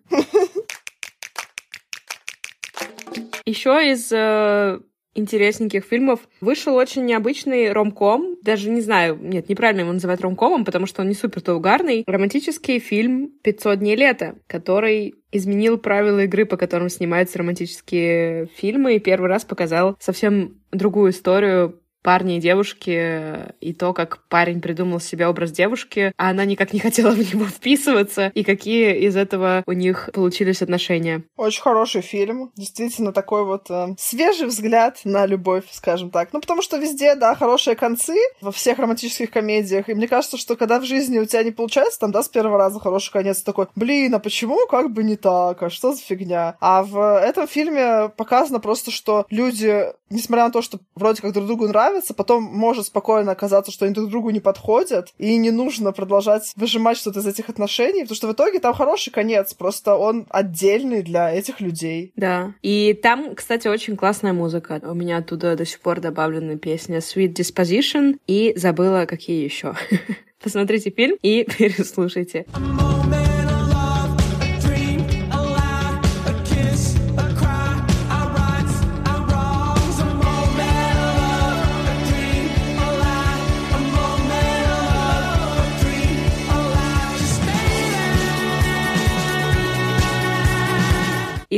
Еще из э, интересненьких фильмов. Вышел очень необычный ромком. Даже не знаю, нет, неправильно его называть ромкомом, потому что он не супер-то угарный. Романтический фильм «500 дней лета», который изменил правила игры, по которым снимаются романтические фильмы, и первый раз показал совсем другую историю парни и девушки, и то, как парень придумал себе образ девушки, а она никак не хотела в него вписываться, и какие из этого у них получились отношения. Очень хороший фильм. Действительно, такой вот э, свежий взгляд на любовь, скажем так. Ну, потому что везде, да, хорошие концы во всех романтических комедиях. И мне кажется, что когда в жизни у тебя не получается, там, да, с первого раза хороший конец, такой, блин, а почему как бы не так? А что за фигня? А в этом фильме показано просто, что люди, несмотря на то, что вроде как друг другу нравятся, нравится, потом может спокойно оказаться, что они друг другу не подходят, и не нужно продолжать выжимать что-то из этих отношений, потому что в итоге там хороший конец, просто он отдельный для этих людей. Да. И там, кстати, очень классная музыка. У меня оттуда до сих пор добавлена песня Sweet Disposition, и забыла, какие еще. Посмотрите фильм и переслушайте. И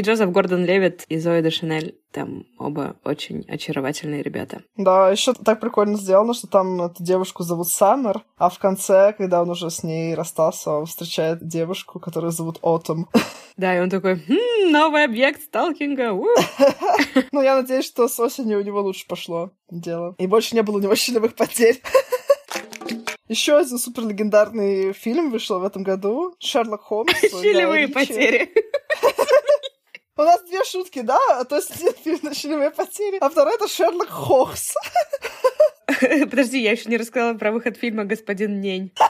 Джозеф Гордон Левит и Зои де Шинель. Там оба очень очаровательные ребята. Да, еще так прикольно сделано, что там эту девушку зовут Саммер, а в конце, когда он уже с ней расстался, он встречает девушку, которую зовут Отом. Да, и он такой, хм, новый объект сталкинга. Ну, я надеюсь, что с осенью у него лучше пошло дело. И больше не было у него щелевых потерь. Еще один суперлегендарный фильм вышел в этом году. Шерлок Холмс. Щелевые потери. У нас две шутки, да? То есть фильм «Ночные потери», а второй — это Шерлок Холмс. Подожди, я еще не рассказала про выход фильма «Господин Нень».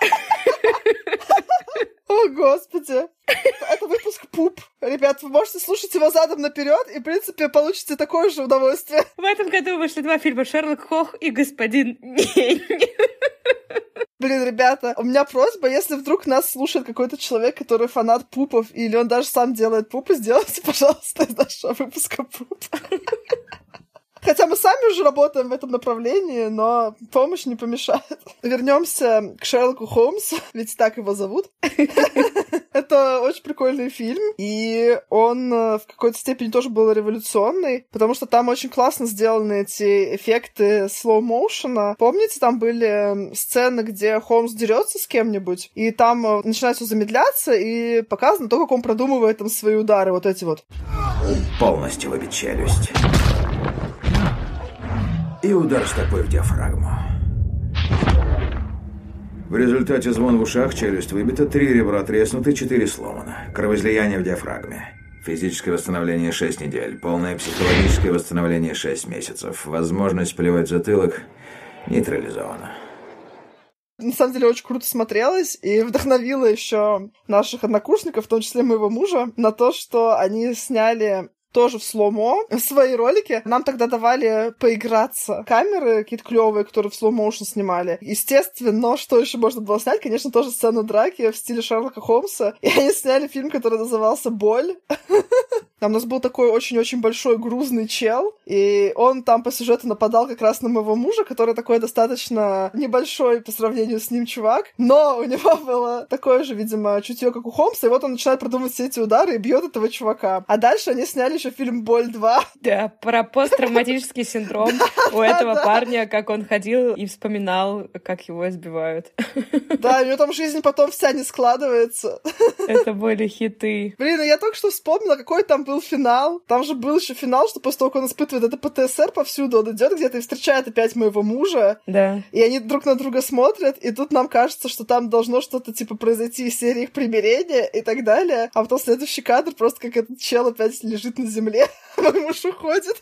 О, господи. Это выпуск пуп. Ребят, вы можете слушать его задом наперед и, в принципе, получите такое же удовольствие. В этом году вышли два фильма «Шерлок Хох» и «Господин Нень». Блин, ребята, у меня просьба, если вдруг нас слушает какой-то человек, который фанат пупов, или он даже сам делает пупы, сделайте, пожалуйста, из нашего выпуска пуп. Хотя мы сами уже работаем в этом направлении, но помощь не помешает. Вернемся к Шерлоку Холмсу, ведь так его зовут. Это очень прикольный фильм, и он э, в какой-то степени тоже был революционный, потому что там очень классно сделаны эти эффекты слоу-моушена. Помните, там были сцены, где Холмс дерется с кем-нибудь, и там э, начинает все замедляться, и показано то, как он продумывает там свои удары, вот эти вот. Полностью выбить челюсть. И удар стопой в диафрагму. В результате звон в ушах, челюсть выбита, три ребра треснуты, четыре сломано. Кровоизлияние в диафрагме. Физическое восстановление 6 недель, полное психологическое восстановление 6 месяцев. Возможность плевать затылок нейтрализована. На самом деле очень круто смотрелось и вдохновило еще наших однокурсников, в том числе моего мужа, на то, что они сняли тоже в сломо свои ролики. Нам тогда давали поиграться. Камеры какие-то клевые, которые в слоу-моушен снимали. Естественно, что еще можно было снять? Конечно, тоже сцену драки в стиле Шерлока Холмса. И они сняли фильм, который назывался «Боль». Там у нас был такой очень-очень большой грузный чел, и он там по сюжету нападал как раз на моего мужа, который такой достаточно небольшой по сравнению с ним чувак, но у него было такое же, видимо, чутье, как у Холмса, и вот он начинает продумывать все эти удары и бьет этого чувака. А дальше они сняли еще фильм «Боль 2». Да, про посттравматический синдром у этого парня, как он ходил и вспоминал, как его избивают. Да, у него там жизнь потом вся не складывается. Это были хиты. Блин, я только что вспомнила, какой там был финал. Там же был еще финал, что после того, как он испытывает это ПТСР повсюду, он идет где-то и встречает опять моего мужа. Да. И они друг на друга смотрят, и тут нам кажется, что там должно что-то типа произойти из серии их примирения и так далее. А потом следующий кадр просто как этот чел опять лежит на земле, мой муж уходит.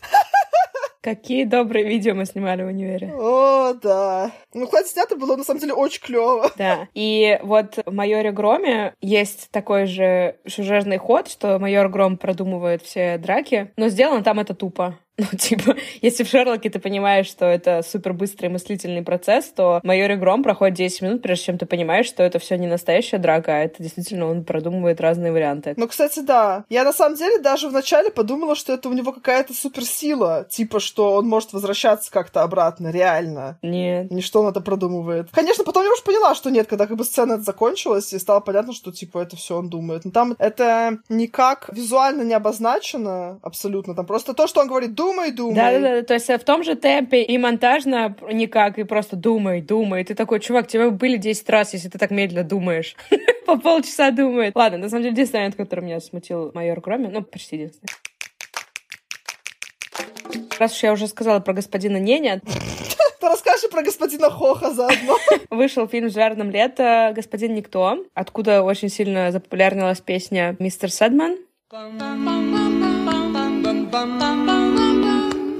Какие добрые видео мы снимали в универе. О, да. Ну, хоть снято было, на самом деле, очень клево. Да. И вот в «Майоре Громе» есть такой же сюжетный ход, что майор Гром продумывает все драки, но сделано там это тупо. Ну, типа, если в Шерлоке ты понимаешь, что это супер быстрый мыслительный процесс, то майор Гром проходит 10 минут, прежде чем ты понимаешь, что это все не настоящая драка, а это действительно он продумывает разные варианты. Ну, кстати, да. Я на самом деле даже вначале подумала, что это у него какая-то суперсила, типа, что он может возвращаться как-то обратно, реально. Нет. Не что он это продумывает. Конечно, потом я уже поняла, что нет, когда как бы сцена закончилась, и стало понятно, что, типа, это все он думает. Но там это никак визуально не обозначено абсолютно. Там просто то, что он говорит, думай, думай. Да-да-да, то есть в том же темпе и монтажно никак, и просто думай, думай. И ты такой, чувак, тебе были 10 раз, если ты так медленно думаешь. По полчаса думает. Ладно, на самом деле, единственный момент, который меня смутил майор Громи, ну, почти единственный. Раз уж я уже сказала про господина Неня, ты расскажи про господина Хоха заодно. Вышел фильм «Жарном лето. Господин Никто», откуда очень сильно запопулярнилась песня «Мистер Сэдман».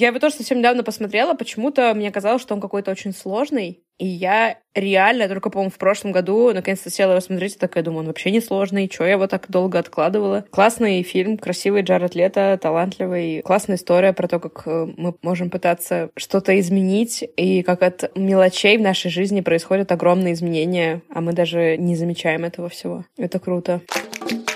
Я его тоже совсем недавно посмотрела, почему-то мне казалось, что он какой-то очень сложный, и я реально только, по-моему, в прошлом году наконец-то села его смотреть, и такая думаю, он вообще не сложный, что я его так долго откладывала. Классный фильм, красивый Джаред Лето, талантливый, классная история про то, как э, мы можем пытаться что-то изменить, и как от мелочей в нашей жизни происходят огромные изменения, а мы даже не замечаем этого всего. Это круто.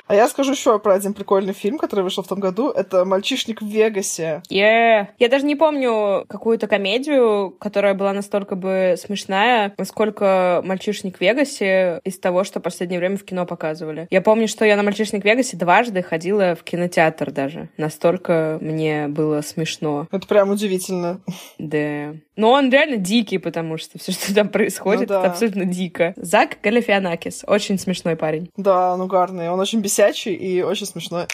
А я скажу еще про один прикольный фильм, который вышел в том году. Это «Мальчишник в Вегасе». Yeah. Я даже не помню какую-то комедию, которая была настолько бы смешная, насколько «Мальчишник в Вегасе» из того, что в последнее время в кино показывали. Я помню, что я на «Мальчишник в Вегасе» дважды ходила в кинотеатр даже. Настолько мне было смешно. Это прям удивительно. Да. Но он реально дикий, потому что все, что там происходит, ну, да. это абсолютно дико. Зак Галифианакис. Очень смешной парень. Да, ну гарный. Он очень бесячий и очень смешной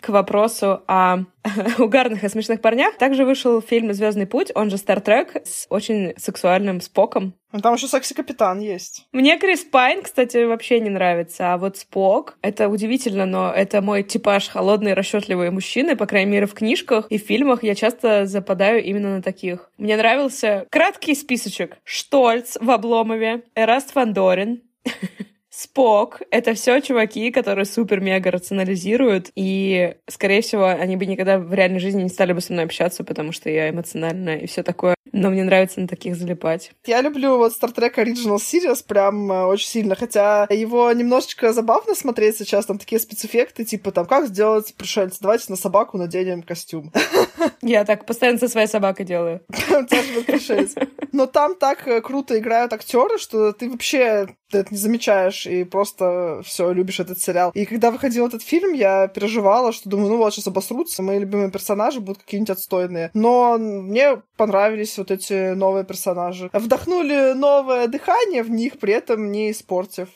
к вопросу о угарных и смешных парнях, также вышел фильм «Звездный путь», он же «Стартрек», с очень сексуальным Споком. Ну, там еще секси-капитан есть. Мне Крис Пайн, кстати, вообще не нравится, а вот Спок, это удивительно, но это мой типаж холодные, расчетливые мужчины, по крайней мере, в книжках и в фильмах я часто западаю именно на таких. Мне нравился краткий списочек. Штольц в Обломове, Эраст Фандорин, Спок — это все чуваки, которые супер-мега рационализируют, и, скорее всего, они бы никогда в реальной жизни не стали бы со мной общаться, потому что я эмоциональная и все такое. Но мне нравится на таких залипать. Я люблю вот Star Trek Original Series прям э, очень сильно, хотя его немножечко забавно смотреть сейчас, там такие спецэффекты, типа там, как сделать пришельца, давайте на собаку наденем костюм. Я так постоянно со своей собакой делаю. Но там так э, круто играют актеры, что ты вообще это не замечаешь и просто все любишь этот сериал. И когда выходил этот фильм, я переживала, что думаю, ну вот сейчас обосрутся, мои любимые персонажи будут какие-нибудь отстойные. Но мне понравились вот эти новые персонажи. Вдохнули новое дыхание в них, при этом не испортив.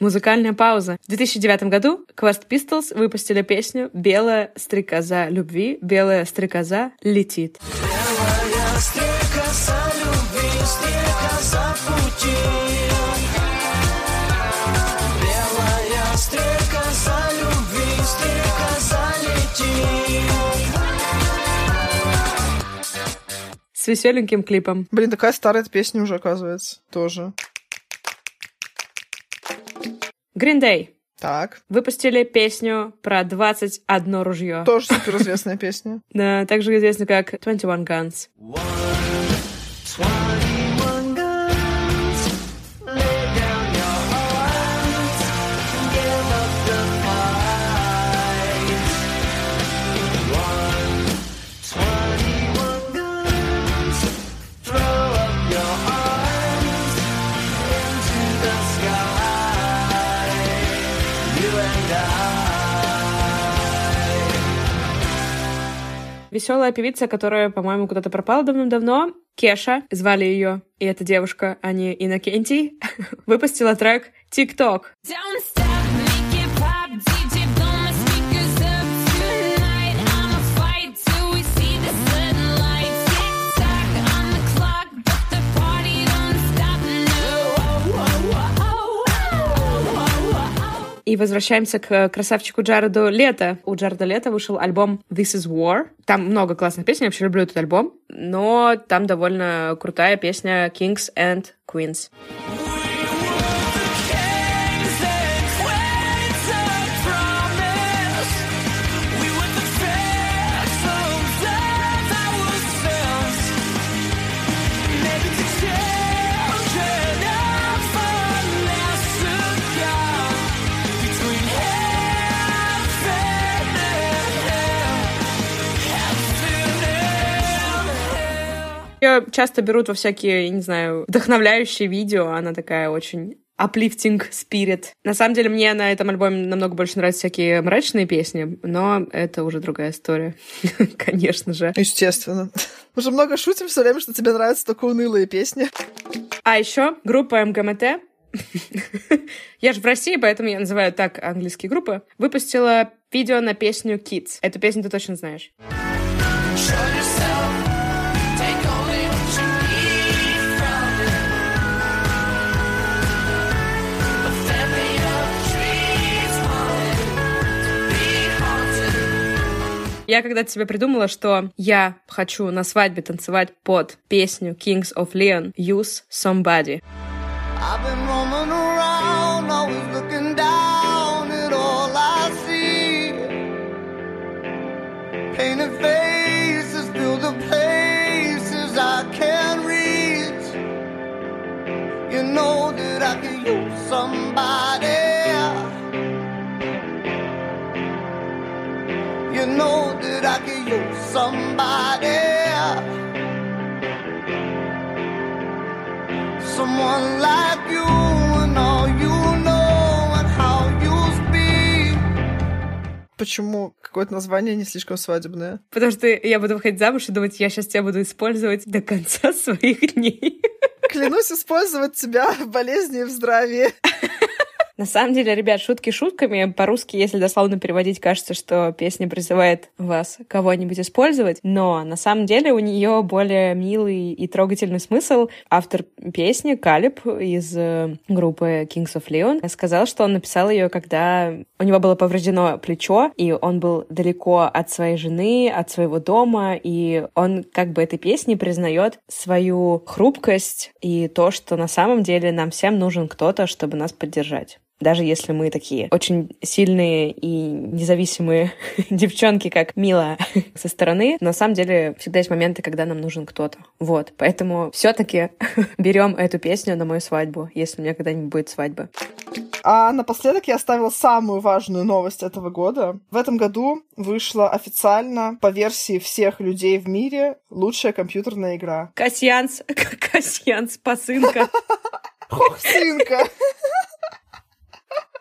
Музыкальная пауза. В 2009 году Quest Pistols выпустили песню «Белая стрекоза любви, белая стрекоза летит». Белая стрекоза любви, стрекоза пути. С веселеньким клипом. Блин, такая старая песня уже, оказывается, тоже. Green Day. Так. Выпустили песню про 21 ружье. Тоже суперизвестная песня. Да, также известна как 21 Guns. Веселая певица, которая, по-моему, куда-то пропала давным-давно. Кеша, звали ее, и эта девушка, а не Иннокентий, выпустила трек «ТикТок». И возвращаемся к красавчику Джареду Лето. У Джареда Лето вышел альбом This is War. Там много классных песен, я вообще люблю этот альбом. Но там довольно крутая песня Kings and Queens. Ее часто берут во всякие, не знаю, вдохновляющие видео. Она такая очень uplifting spirit. На самом деле, мне на этом альбоме намного больше нравятся всякие мрачные песни, но это уже другая история, конечно же. Естественно. Мы же много шутим все время, что тебе нравятся только унылые песни. А еще группа МГМТ я же в России, поэтому я называю так английские группы, выпустила видео на песню Kids. Эту песню ты точно знаешь. Я когда-то себе придумала, что я хочу на свадьбе танцевать под песню Kings of Leon «Use Somebody». I've been roaming around, always looking down at all I see. Painted faces fill the places I can't reach. You know that I can use somebody. That I can use somebody. Someone like you and all you know and how you speak. Почему какое-то название не слишком свадебное? Потому что я буду выходить замуж и думать, я сейчас тебя буду использовать до конца своих дней. Клянусь использовать тебя в болезни и в здравии. На самом деле, ребят, шутки шутками. По-русски, если дословно переводить, кажется, что песня призывает вас кого-нибудь использовать. Но на самом деле у нее более милый и трогательный смысл. Автор песни Калиб из э, группы Kings of Leon сказал, что он написал ее, когда у него было повреждено плечо, и он был далеко от своей жены, от своего дома, и он как бы этой песней признает свою хрупкость и то, что на самом деле нам всем нужен кто-то, чтобы нас поддержать даже если мы такие очень сильные и независимые девчонки, как Мила со стороны, на самом деле всегда есть моменты, когда нам нужен кто-то. Вот, поэтому все-таки берем эту песню на мою свадьбу, если у меня когда-нибудь будет свадьба. А напоследок я оставила самую важную новость этого года. В этом году вышла официально по версии всех людей в мире лучшая компьютерная игра. Касьянс, Касьянс, посынка. Ох, сынка.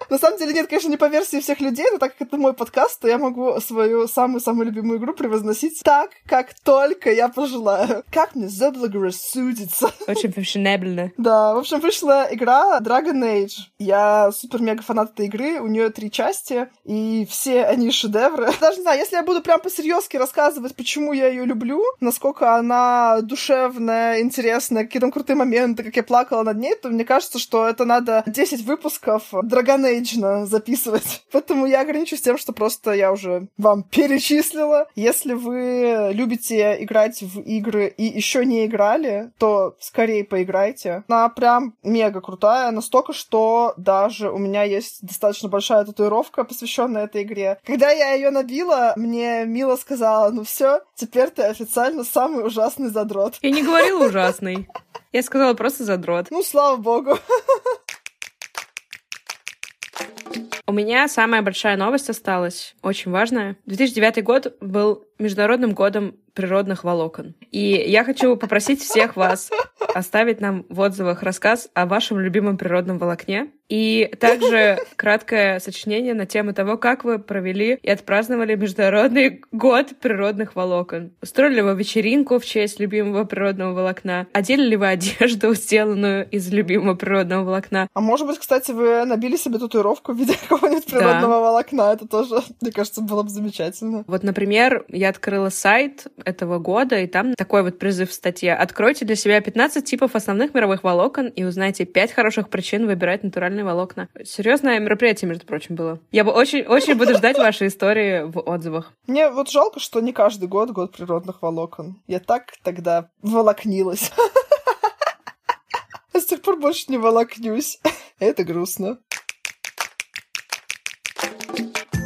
На самом деле, нет, конечно, не по версии всех людей, но так как это мой подкаст, то я могу свою самую-самую любимую игру превозносить так, как только я пожелаю. Как мне заблагорассудится. Очень фешенебельно. Да, в общем, вышла игра Dragon Age. Я супер-мега фанат этой игры, у нее три части, и все они шедевры. Даже не знаю, если я буду прям по-серьезки рассказывать, почему я ее люблю, насколько она душевная, интересная, какие там крутые моменты, как я плакала над ней, то мне кажется, что это надо 10 выпусков Dragon Age лично записывать. Поэтому я ограничусь тем, что просто я уже вам перечислила. Если вы любите играть в игры и еще не играли, то скорее поиграйте. Она прям мега крутая, настолько, что даже у меня есть достаточно большая татуировка, посвященная этой игре. Когда я ее набила, мне Мила сказала, ну все, теперь ты официально самый ужасный задрот. Я не говорила ужасный. Я сказала просто задрот. Ну, слава богу. У меня самая большая новость осталась, очень важная. 2009 год был Международным годом природных волокон. И я хочу попросить всех вас оставить нам в отзывах рассказ о вашем любимом природном волокне и также краткое сочинение на тему того, как вы провели и отпраздновали Международный год природных волокон. Устроили ли вы вечеринку в честь любимого природного волокна? Одели ли вы одежду, сделанную из любимого природного волокна? А может быть, кстати, вы набили себе татуировку в виде какого-нибудь природного да. волокна? Это тоже, мне кажется, было бы замечательно. Вот, например, я открыла сайт этого года, и там такой вот призыв в статье. Откройте для себя 15 типов основных мировых волокон и узнайте 5 хороших причин выбирать натуральные волокна. Серьезное мероприятие, между прочим, было. Я бы очень, очень буду ждать ваши истории в отзывах. Мне вот жалко, что не каждый год год природных волокон. Я так тогда волокнилась. А с тех пор больше не волокнюсь. Это грустно.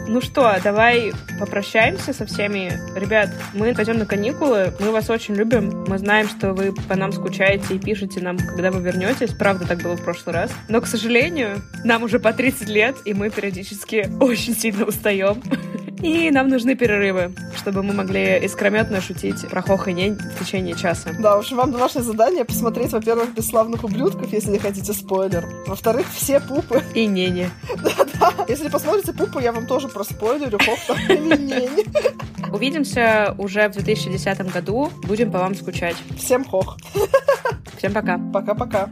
Ну что, давай попрощаемся со всеми. Ребят, мы пойдем на каникулы. Мы вас очень любим. Мы знаем, что вы по нам скучаете и пишете нам, когда вы вернетесь. Правда, так было в прошлый раз. Но, к сожалению, нам уже по 30 лет, и мы периодически очень сильно устаем. И нам нужны перерывы, чтобы мы могли искрометно шутить про хох и нень в течение часа. Да, общем, вам домашнее задание посмотреть, во-первых, «Бесславных ублюдков», если не хотите спойлер. Во-вторых, все пупы. И нени. Да-да. Если посмотрите пупы, я вам тоже проспойлерю, хох там или нень. Увидимся уже в 2010 году. Будем по вам скучать. Всем хох. Всем пока. Пока-пока.